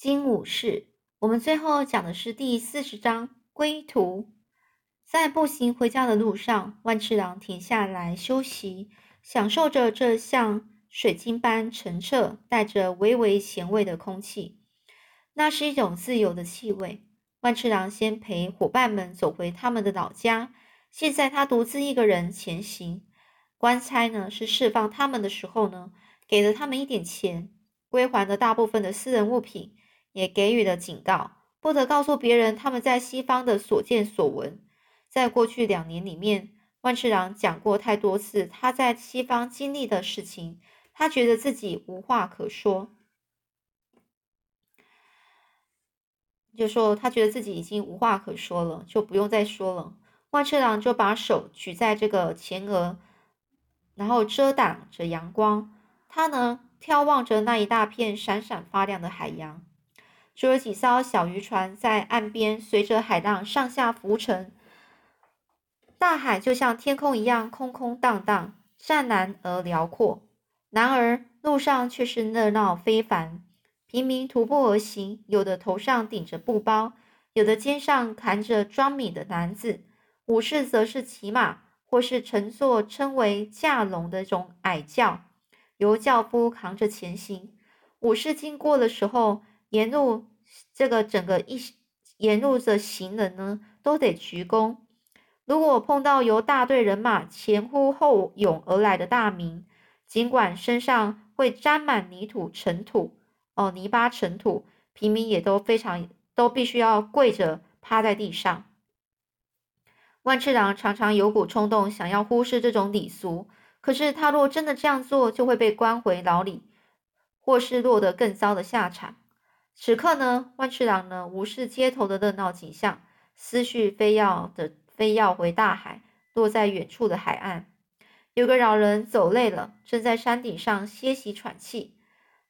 金武士。我们最后讲的是第四十章归途。在步行回家的路上，万次郎停下来休息，享受着这像水晶般澄澈、带着微微咸味的空气。那是一种自由的气味。万次郎先陪伙伴们走回他们的老家，现在他独自一个人前行。官差呢，是释放他们的时候呢，给了他们一点钱，归还了大部分的私人物品。也给予了警告，不得告诉别人他们在西方的所见所闻。在过去两年里面，万次郎讲过太多次他在西方经历的事情，他觉得自己无话可说，就说他觉得自己已经无话可说了，就不用再说了。万次郎就把手举在这个前额，然后遮挡着阳光。他呢，眺望着那一大片闪闪发亮的海洋。只有几艘小渔船在岸边随着海浪上下浮沉，大海就像天空一样空空荡荡、湛蓝而辽阔。然而路上却是热闹非凡，平民徒步而行，有的头上顶着布包，有的肩上扛着装米的篮子，武士则是骑马或是乘坐称为驾龙的一种矮轿，由轿夫扛着前行。武士经过的时候，沿路。这个整个一沿路的行人呢，都得鞠躬。如果碰到由大队人马前呼后拥而来的大名，尽管身上会沾满泥土、尘土哦，泥巴、尘土，平民也都非常都必须要跪着趴在地上。万次郎常常有股冲动，想要忽视这种礼俗，可是他若真的这样做，就会被关回牢里，或是落得更糟的下场。此刻呢，万次郎呢无视街头的热闹景象，思绪非要的非要回大海，落在远处的海岸。有个老人走累了，正在山顶上歇息喘气。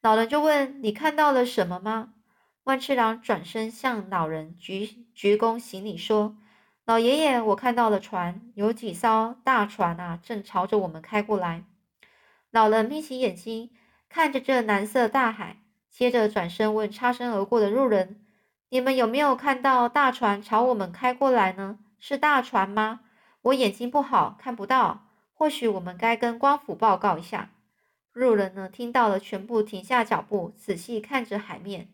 老人就问：“你看到了什么吗？”万次郎转身向老人鞠鞠躬行礼说：“老爷爷，我看到了船，有几艘大船啊，正朝着我们开过来。”老人眯起眼睛，看着这蓝色大海。接着转身问擦身而过的路人：“你们有没有看到大船朝我们开过来呢？是大船吗？我眼睛不好，看不到。或许我们该跟官府报告一下。”路人呢，听到了，全部停下脚步，仔细看着海面。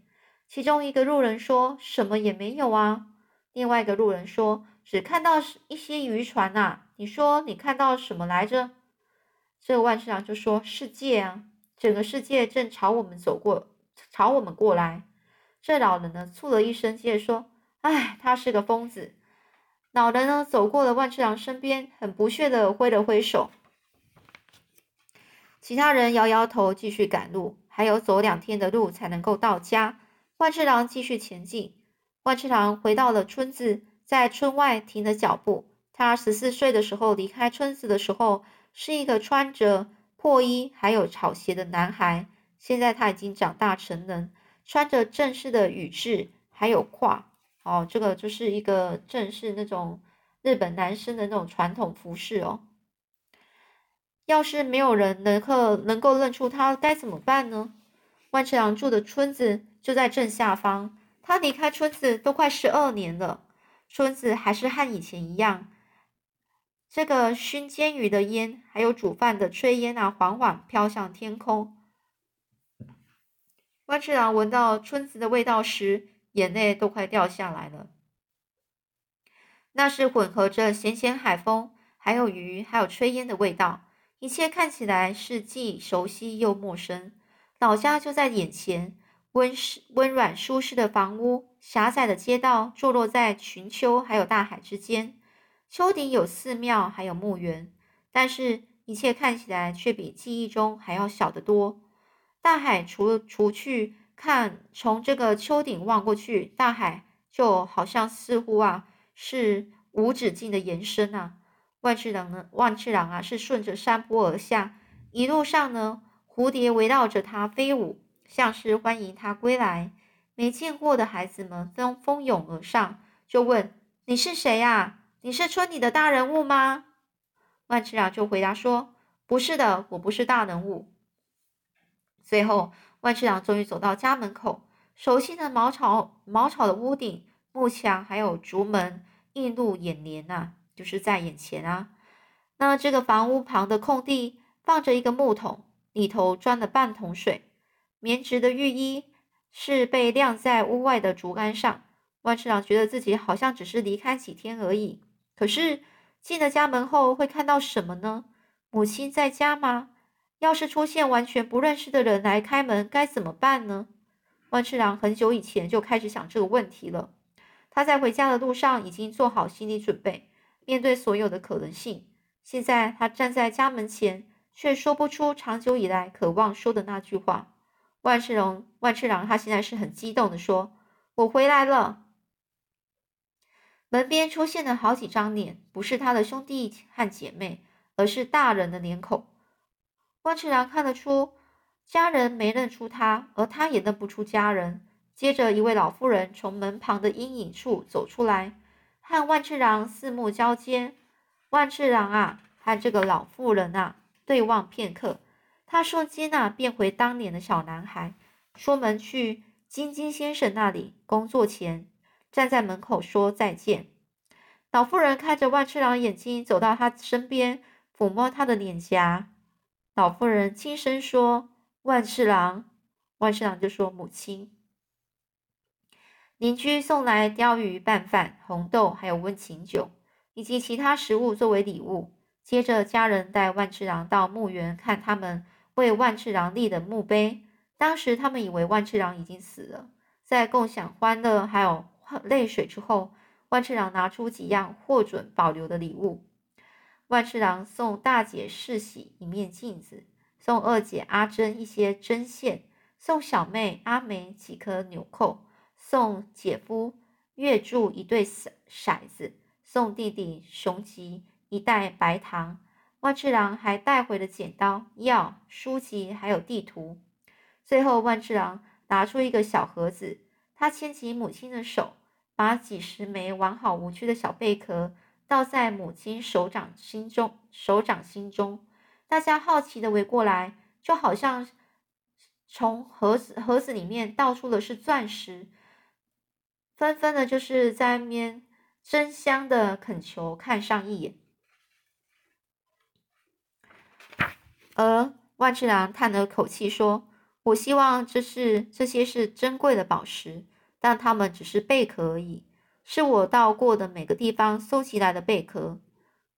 其中一个路人说：“什么也没有啊。”另外一个路人说：“只看到一些渔船呐。”你说你看到什么来着？这个万次郎就说：“世界啊，整个世界正朝我们走过。”朝我们过来，这老人呢，吐了一声，接着说：“哎，他是个疯子。”老人呢，走过了万次郎身边，很不屑的挥了挥手。其他人摇摇头，继续赶路。还有走两天的路才能够到家。万次郎继续前进。万次郎回到了村子，在村外停了脚步。他十四岁的时候离开村子的时候，是一个穿着破衣还有草鞋的男孩。现在他已经长大成人，穿着正式的羽制，还有褂，哦，这个就是一个正式那种日本男生的那种传统服饰哦。要是没有人能够能够认出他，该怎么办呢？万次郎住的村子就在正下方，他离开村子都快十二年了，村子还是和以前一样，这个熏煎鱼的烟，还有煮饭的炊烟啊，缓缓飘向天空。万次郎闻到村子的味道时，眼泪都快掉下来了。那是混合着咸咸海风，还有鱼，还有炊烟的味道。一切看起来是既熟悉又陌生。老家就在眼前，温湿、温软、舒适的房屋，狭窄的街道，坐落在群丘还有大海之间。丘顶有寺庙，还有墓园，但是一切看起来却比记忆中还要小得多。大海除除去看，从这个丘顶望过去，大海就好像似乎啊是无止境的延伸啊。万次郎呢，万次郎啊是顺着山坡而下，一路上呢，蝴蝶围绕着他飞舞，像是欢迎他归来。没见过的孩子们纷蜂拥而上，就问：“你是谁呀？你是村里的大人物吗？”万次郎就回答说：“不是的，我不是大人物。”最后，万次郎终于走到家门口，熟悉的茅草茅草的屋顶、木墙，还有竹门，映入眼帘呐，就是在眼前啊。那这个房屋旁的空地放着一个木桶，里头装了半桶水。棉质的浴衣是被晾在屋外的竹竿上。万次郎觉得自己好像只是离开几天而已。可是进了家门后会看到什么呢？母亲在家吗？要是出现完全不认识的人来开门，该怎么办呢？万次郎很久以前就开始想这个问题了。他在回家的路上已经做好心理准备，面对所有的可能性。现在他站在家门前，却说不出长久以来渴望说的那句话。万次郎，万次郎，他现在是很激动的说：“我回来了。”门边出现了好几张脸，不是他的兄弟和姐妹，而是大人的脸孔。万次郎看得出。家人没认出他，而他也认不出家人。接着，一位老妇人从门旁的阴影处走出来，和万次郎四目交接。万次郎啊，和这个老妇人啊对望片刻，他瞬间啊变回当年的小男孩，出门去金金先生那里工作前，站在门口说再见。老妇人看着万次郎眼睛，走到他身边，抚摸他的脸颊。老妇人轻声说。万次郎，万次郎就说：“母亲，邻居送来鲷鱼拌饭、红豆，还有温情酒，以及其他食物作为礼物。接着，家人带万次郎到墓园看他们为万次郎立的墓碑。当时他们以为万次郎已经死了。在共享欢乐还有泪水之后，万次郎拿出几样获准保留的礼物。万次郎送大姐世喜一面镜子。”送二姐阿珍一些针线，送小妹阿梅几颗纽扣，送姐夫月柱一对骰骰子，送弟弟雄吉一袋白糖。万次郎还带回了剪刀、药、书籍，还有地图。最后，万次郎拿出一个小盒子，他牵起母亲的手，把几十枚完好无缺的小贝壳倒在母亲手掌心中，手掌心中。大家好奇的围过来，就好像从盒子盒子里面倒出的是钻石，纷纷的就是在面争相的恳求看上一眼。而万次郎叹了口气说：“我希望这是这些是珍贵的宝石，但它们只是贝壳而已，是我到过的每个地方搜集来的贝壳。”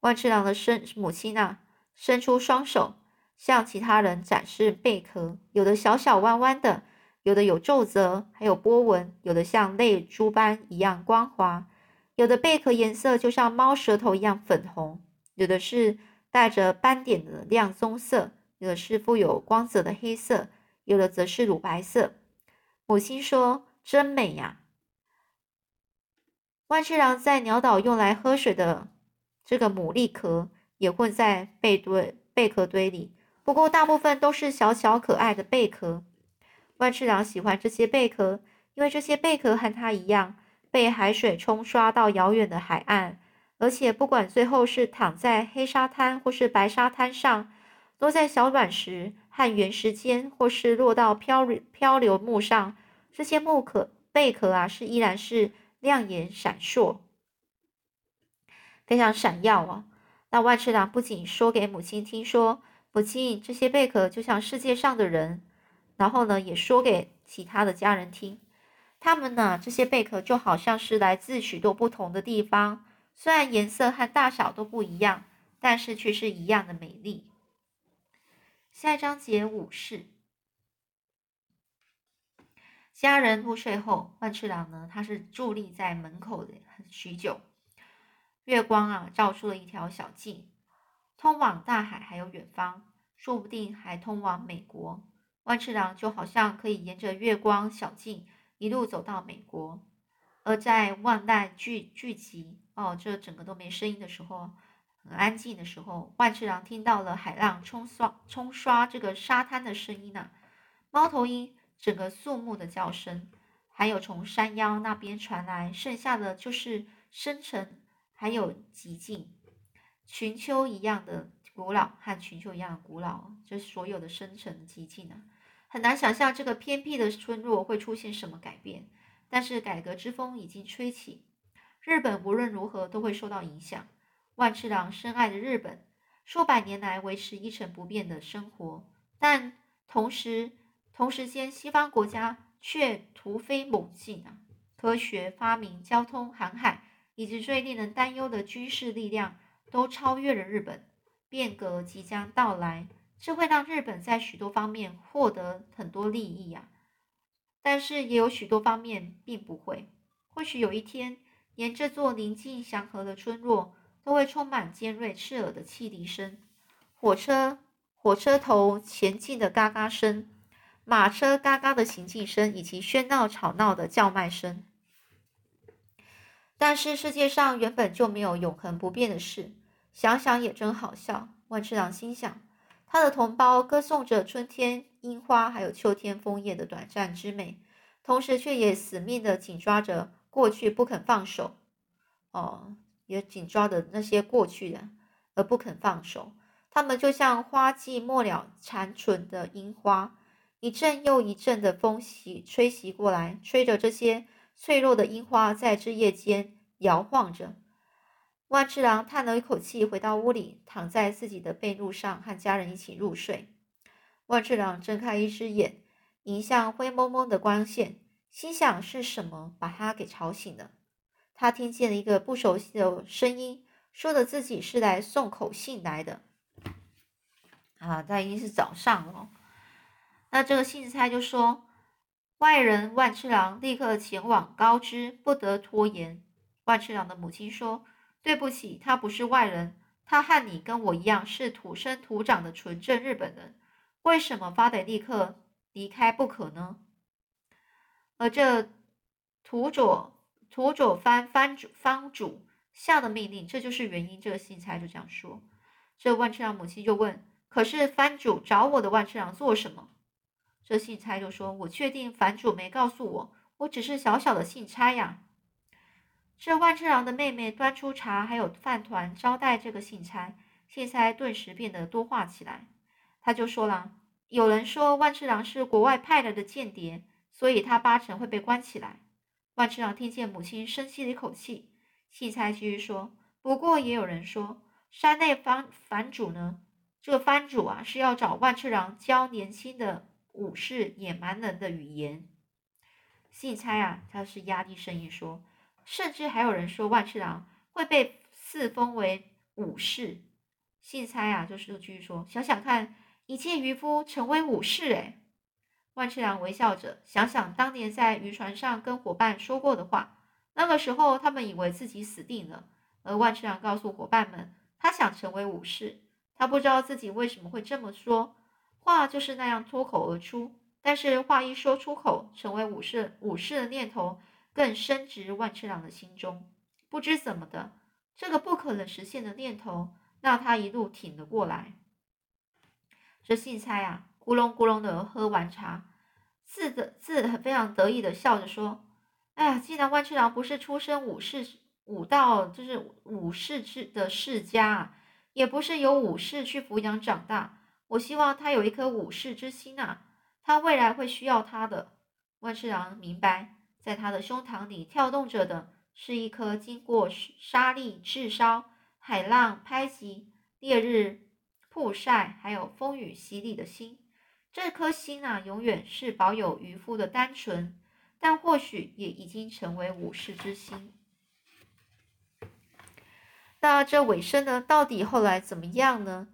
万次郎的生母亲啊。伸出双手，向其他人展示贝壳，有的小小弯弯的，有的有皱褶，还有波纹，有的像泪珠般一样光滑，有的贝壳颜色就像猫舌头一样粉红，有的是带着斑点的亮棕色，有的是富有光泽的黑色，有的则是乳白色。母亲说：“真美呀！”万次郎在鸟岛用来喝水的这个牡蛎壳。也混在贝堆贝壳堆里，不过大部分都是小巧可爱的贝壳。万次郎喜欢这些贝壳，因为这些贝壳和他一样被海水冲刷到遥远的海岸，而且不管最后是躺在黑沙滩或是白沙滩上，落在小卵石和原石间，或是落到漂漂流木上，这些木壳贝壳啊是依然是亮眼闪烁，非常闪耀啊。那万次郎不仅说给母亲听，说母亲这些贝壳就像世界上的人，然后呢，也说给其他的家人听，他们呢这些贝壳就好像是来自许多不同的地方，虽然颜色和大小都不一样，但是却是一样的美丽。下一章节武士，家人入睡后，万次郎呢，他是伫立在门口的许久。月光啊，照出了一条小径，通往大海，还有远方，说不定还通往美国。万次郎就好像可以沿着月光小径一路走到美国。而在万籁聚聚集哦，这整个都没声音的时候，很安静的时候，万次郎听到了海浪冲刷冲刷这个沙滩的声音呢，猫头鹰整个肃穆的叫声，还有从山腰那边传来，剩下的就是深沉。还有寂静，群丘一样的古老和群丘一样的古老，这所有的深沉寂静啊，很难想象这个偏僻的村落会出现什么改变。但是改革之风已经吹起，日本无论如何都会受到影响。万次郎深爱的日本，数百年来维持一成不变的生活，但同时同时间，西方国家却突飞猛进啊！科学发明、交通、航海，以及最令人担忧的军事力量，都超越了日本。变革即将到来，这会让日本在许多方面获得很多利益啊！但是也有许多方面并不会。或许有一天，连这座宁静祥和的村落都会充满尖锐刺耳的汽笛声、火车火车头前进的嘎嘎声、马车嘎嘎的行进声，以及喧闹吵闹的叫卖声。但是世界上原本就没有永恒不变的事，想想也真好笑。万次郎心想，他的同胞歌颂着春天。樱花还有秋天枫叶的短暂之美，同时却也死命的紧抓着过去不肯放手，哦，也紧抓着那些过去的而不肯放手。他们就像花季末了残存的樱花，一阵又一阵的风袭吹袭过来，吹着这些脆弱的樱花在枝叶间摇晃着。万次郎叹了一口气，回到屋里，躺在自己的被褥上，和家人一起入睡。万次郎睁开一只眼，迎向灰蒙蒙的光线，心想是什么把他给吵醒了。他听见了一个不熟悉的声音，说的自己是来送口信来的。啊，他已经是早上了。那这个信差就说：“外人万次郎立刻前往高知，不得拖延。”万次郎的母亲说：“对不起，他不是外人，他和你跟我一样是土生土长的纯正日本人。”为什么发得立刻离开不可呢？而这土佐土佐藩藩主藩主下的命令，这就是原因。这个信差就这样说。这万次郎母亲就问：“可是藩主找我的万次郎做什么？”这信差就说：“我确定藩主没告诉我，我只是小小的信差呀。”这万次郎的妹妹端出茶还有饭团招待这个信差，信差顿时变得多话起来。他就说了：“有人说万次郎是国外派来的间谍，所以他八成会被关起来。”万次郎听见母亲深吸了一口气，细差继续说：“不过也有人说，山内藩藩主呢？这藩主啊，是要找万次郎教年轻的武士野蛮人的语言。”细猜啊，他是压低声音说：“甚至还有人说万次郎会被赐封为武士。”细猜啊，就是继续说：“想想看。”一介渔夫成为武士，哎，万次郎微笑着想想当年在渔船上跟伙伴说过的话。那个时候，他们以为自己死定了，而万次郎告诉伙伴们，他想成为武士。他不知道自己为什么会这么说，话就是那样脱口而出。但是话一说出口，成为武士武士的念头更深植万次郎的心中。不知怎么的，这个不可能实现的念头让他一路挺了过来。这信差啊，咕隆咕隆的喝完茶，自的自非常得意的笑着说：“哎呀，既然万次郎不是出身武士武道，就是武士之的世家，也不是由武士去抚养长大，我希望他有一颗武士之心啊，他未来会需要他的。”万次郎明白，在他的胸膛里跳动着的是一颗经过沙砾炙烧、海浪拍击、烈日。曝晒，还有风雨洗礼的心，这颗心啊，永远是保有渔夫的单纯，但或许也已经成为武士之心。那这尾声呢？到底后来怎么样呢？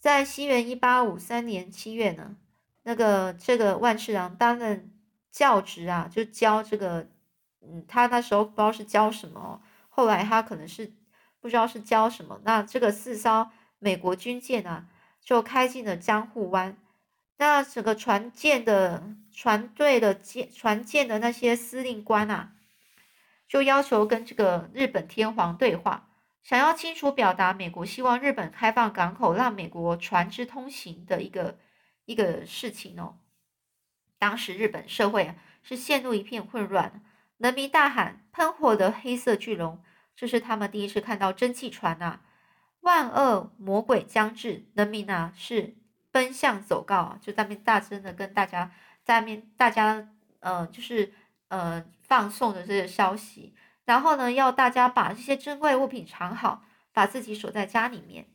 在西元一八五三年七月呢，那个这个万次郎担任教职啊，就教这个，嗯，他那时候不知道是教什么，后来他可能是不知道是教什么。那这个四艘。美国军舰啊，就开进了江户湾。那整个船舰的船队的舰船舰的那些司令官啊，就要求跟这个日本天皇对话，想要清楚表达美国希望日本开放港口，让美国船只通行的一个一个事情哦。当时日本社会啊是陷入一片混乱，人民大喊：“喷火的黑色巨龙！”这是他们第一次看到蒸汽船呐。万恶魔鬼将至，人民啊是奔向走告啊，就那边大声的跟大家在面大家呃就是呃放送的这个消息，然后呢要大家把这些珍贵物品藏好，把自己锁在家里面。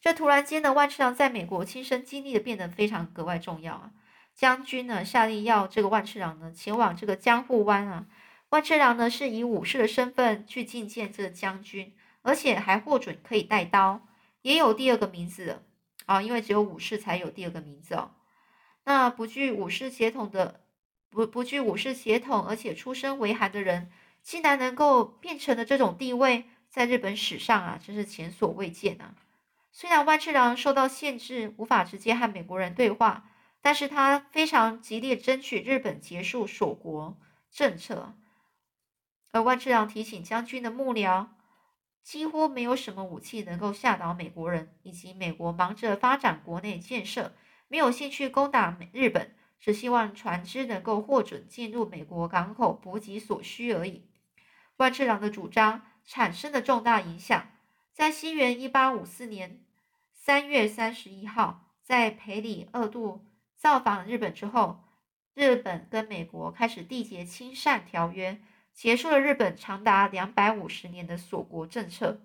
这突然间呢，万次郎在美国亲身经历的变得非常格外重要啊。将军呢下令要这个万次郎呢前往这个江户湾啊。万次郎呢是以武士的身份去觐见这个将军，而且还获准可以带刀，也有第二个名字啊，因为只有武士才有第二个名字哦。那不具武士血统的不不具武士血统，而且出身为寒的人，竟然能够变成了这种地位，在日本史上啊，真是前所未见啊。虽然万次郎受到限制，无法直接和美国人对话，但是他非常极力争取日本结束锁国政策。而万次郎提醒将军的幕僚，几乎没有什么武器能够吓倒美国人，以及美国忙着发展国内建设，没有兴趣攻打美日本，只希望船只能够获准进入美国港口补给所需而已。万次郎的主张产生了重大影响。在西元一八五四年三月三十一号，在裴里二度造访日本之后，日本跟美国开始缔结亲善条约，结束了日本长达两百五十年的锁国政策。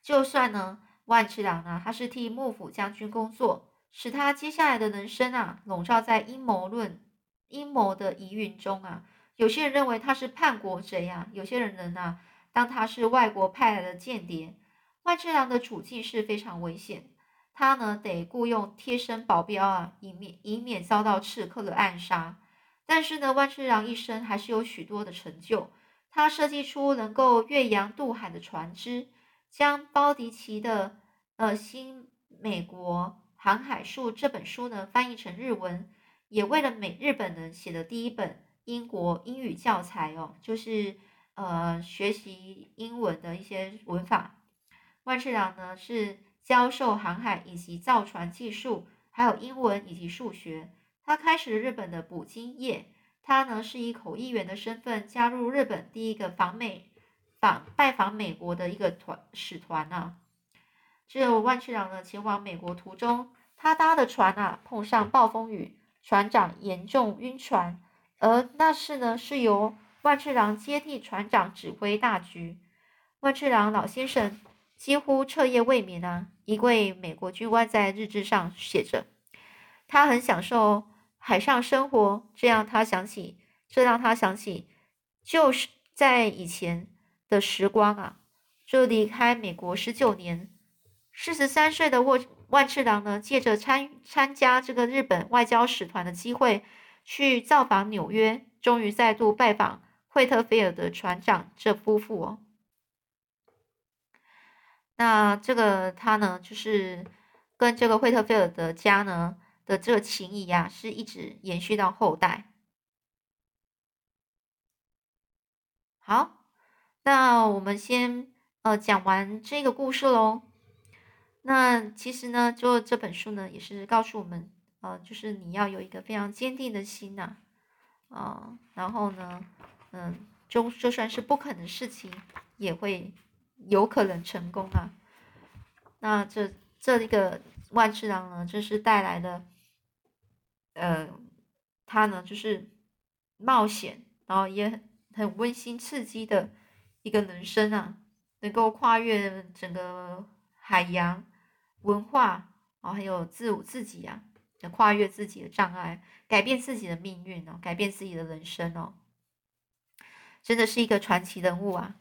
就算呢，万次郎呢，他是替幕府将军工作，使他接下来的人生啊，笼罩在阴谋论、阴谋的疑云中啊。有些人认为他是叛国贼啊，有些人呢。当他是外国派来的间谍，万次郎的处境是非常危险。他呢得雇佣贴身保镖啊，以免以免遭到刺客的暗杀。但是呢，万次郎一生还是有许多的成就。他设计出能够越洋渡海的船只，将包迪奇的呃《新美国航海术》这本书呢翻译成日文，也为了美日本人写的第一本英国英语教材哦，就是。呃，学习英文的一些文法。万次郎呢是教授航海以及造船技术，还有英文以及数学。他开始日本的捕鲸业。他呢是以口译员的身份加入日本第一个访美访拜访美国的一个团使团啊。这万次郎呢前往美国途中，他搭的船啊碰上暴风雨，船长严重晕船，而那是呢是由。万次郎接替船长指挥大局。万次郎老先生几乎彻夜未眠啊！一位美国军官在日志上写着：“他很享受海上生活。”这样他想起，这让他想起，就是在以前的时光啊！就离开美国十九年，四十三岁的万万次郎呢，借着参参加这个日本外交使团的机会，去造访纽约，终于再度拜访。惠特菲尔德船长这夫妇哦，那这个他呢，就是跟这个惠特菲尔德家呢的这个情谊呀，是一直延续到后代。好，那我们先呃讲完这个故事喽。那其实呢，就这本书呢，也是告诉我们，呃，就是你要有一个非常坚定的心呐，啊，然后呢。嗯，就就算是不可能的事情，也会有可能成功啊。那这这一个万次郎呢，就是带来的，呃，他呢就是冒险，然后也很很温馨刺激的一个人生啊，能够跨越整个海洋文化啊，还有自我自己啊，能跨越自己的障碍，改变自己的命运哦，改变自己的人生哦。真的是一个传奇人物啊！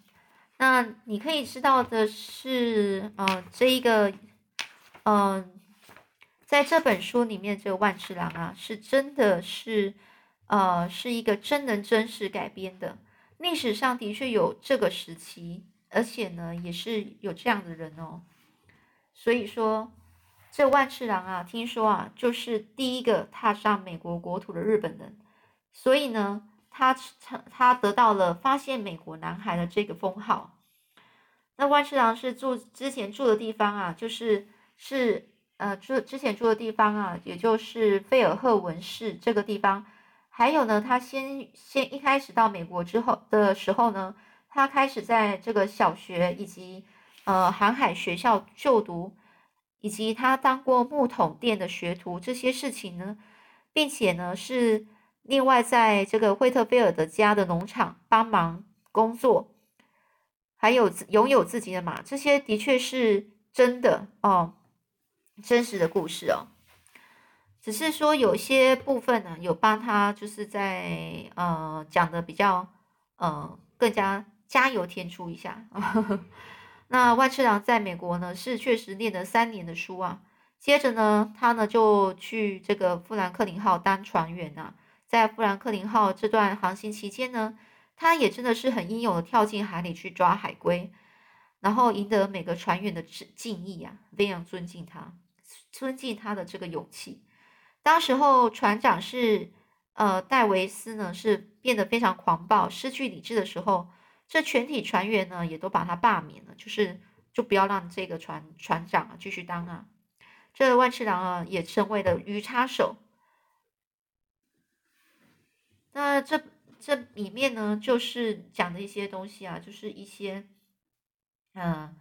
那你可以知道的是，呃，这一个，嗯，在这本书里面，这个万次郎啊，是真的是，呃，是一个真人真事改编的。历史上的确有这个时期，而且呢，也是有这样的人哦。所以说，这万次郎啊，听说啊，就是第一个踏上美国国土的日本人。所以呢。他他他得到了发现美国男孩的这个封号。那万次郎是住之前住的地方啊，就是是呃住之前住的地方啊，也就是费尔赫文市这个地方。还有呢，他先先一开始到美国之后的时候呢，他开始在这个小学以及呃航海学校就读，以及他当过木桶店的学徒这些事情呢，并且呢是另外在这个惠特菲尔德家的农场帮忙工作，还有拥有自己的马，这些的确是真的哦，真实的故事哦。只是说有些部分呢，有帮他就是在呃讲的比较呃更加加油添醋一下。那万次郎在美国呢，是确实念了三年的书啊。接着呢，他呢就去这个富兰克林号当船员啊。在富兰克林号这段航行期间呢，他也真的是很英勇的跳进海里去抓海龟，然后赢得每个船员的敬意啊，非常尊敬他，尊敬他的这个勇气。当时候船长是呃戴维斯呢，是变得非常狂暴、失去理智的时候。这全体船员呢，也都把他罢免了，就是就不要让这个船船长啊继续当啊。这万次郎啊，也成为了鱼叉手。那这这里面呢，就是讲的一些东西啊，就是一些，嗯，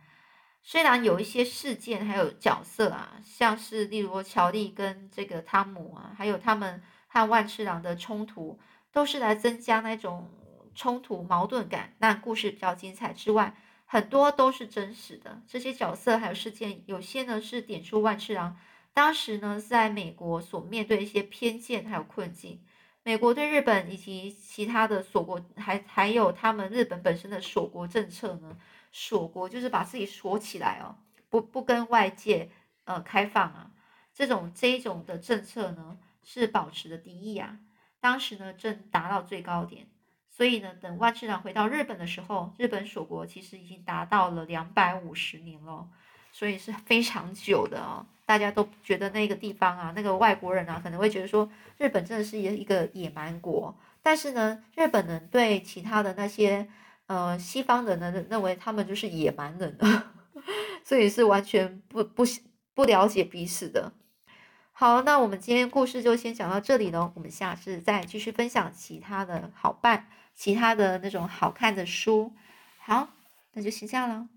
虽然有一些事件还有角色啊，像是例如乔丽跟这个汤姆啊，还有他们和万次郎的冲突，都是来增加那种。冲突矛盾感，那故事比较精彩之外，很多都是真实的。这些角色还有事件，有些呢是点出万次郎当时呢在美国所面对一些偏见还有困境。美国对日本以及其他的锁国，还还有他们日本本身的锁国政策呢？锁国就是把自己锁起来哦，不不跟外界呃开放啊。这种这一种的政策呢是保持的敌意啊。当时呢正达到最高点。所以呢，等万次郎回到日本的时候，日本锁国其实已经达到了两百五十年了，所以是非常久的哦。大家都觉得那个地方啊，那个外国人啊，可能会觉得说日本真的是一一个野蛮国。但是呢，日本人对其他的那些呃西方人呢，认为他们就是野蛮人，所以是完全不不不了解彼此的。好，那我们今天故事就先讲到这里喽，我们下次再继续分享其他的好办。其他的那种好看的书，好，那就先这样了。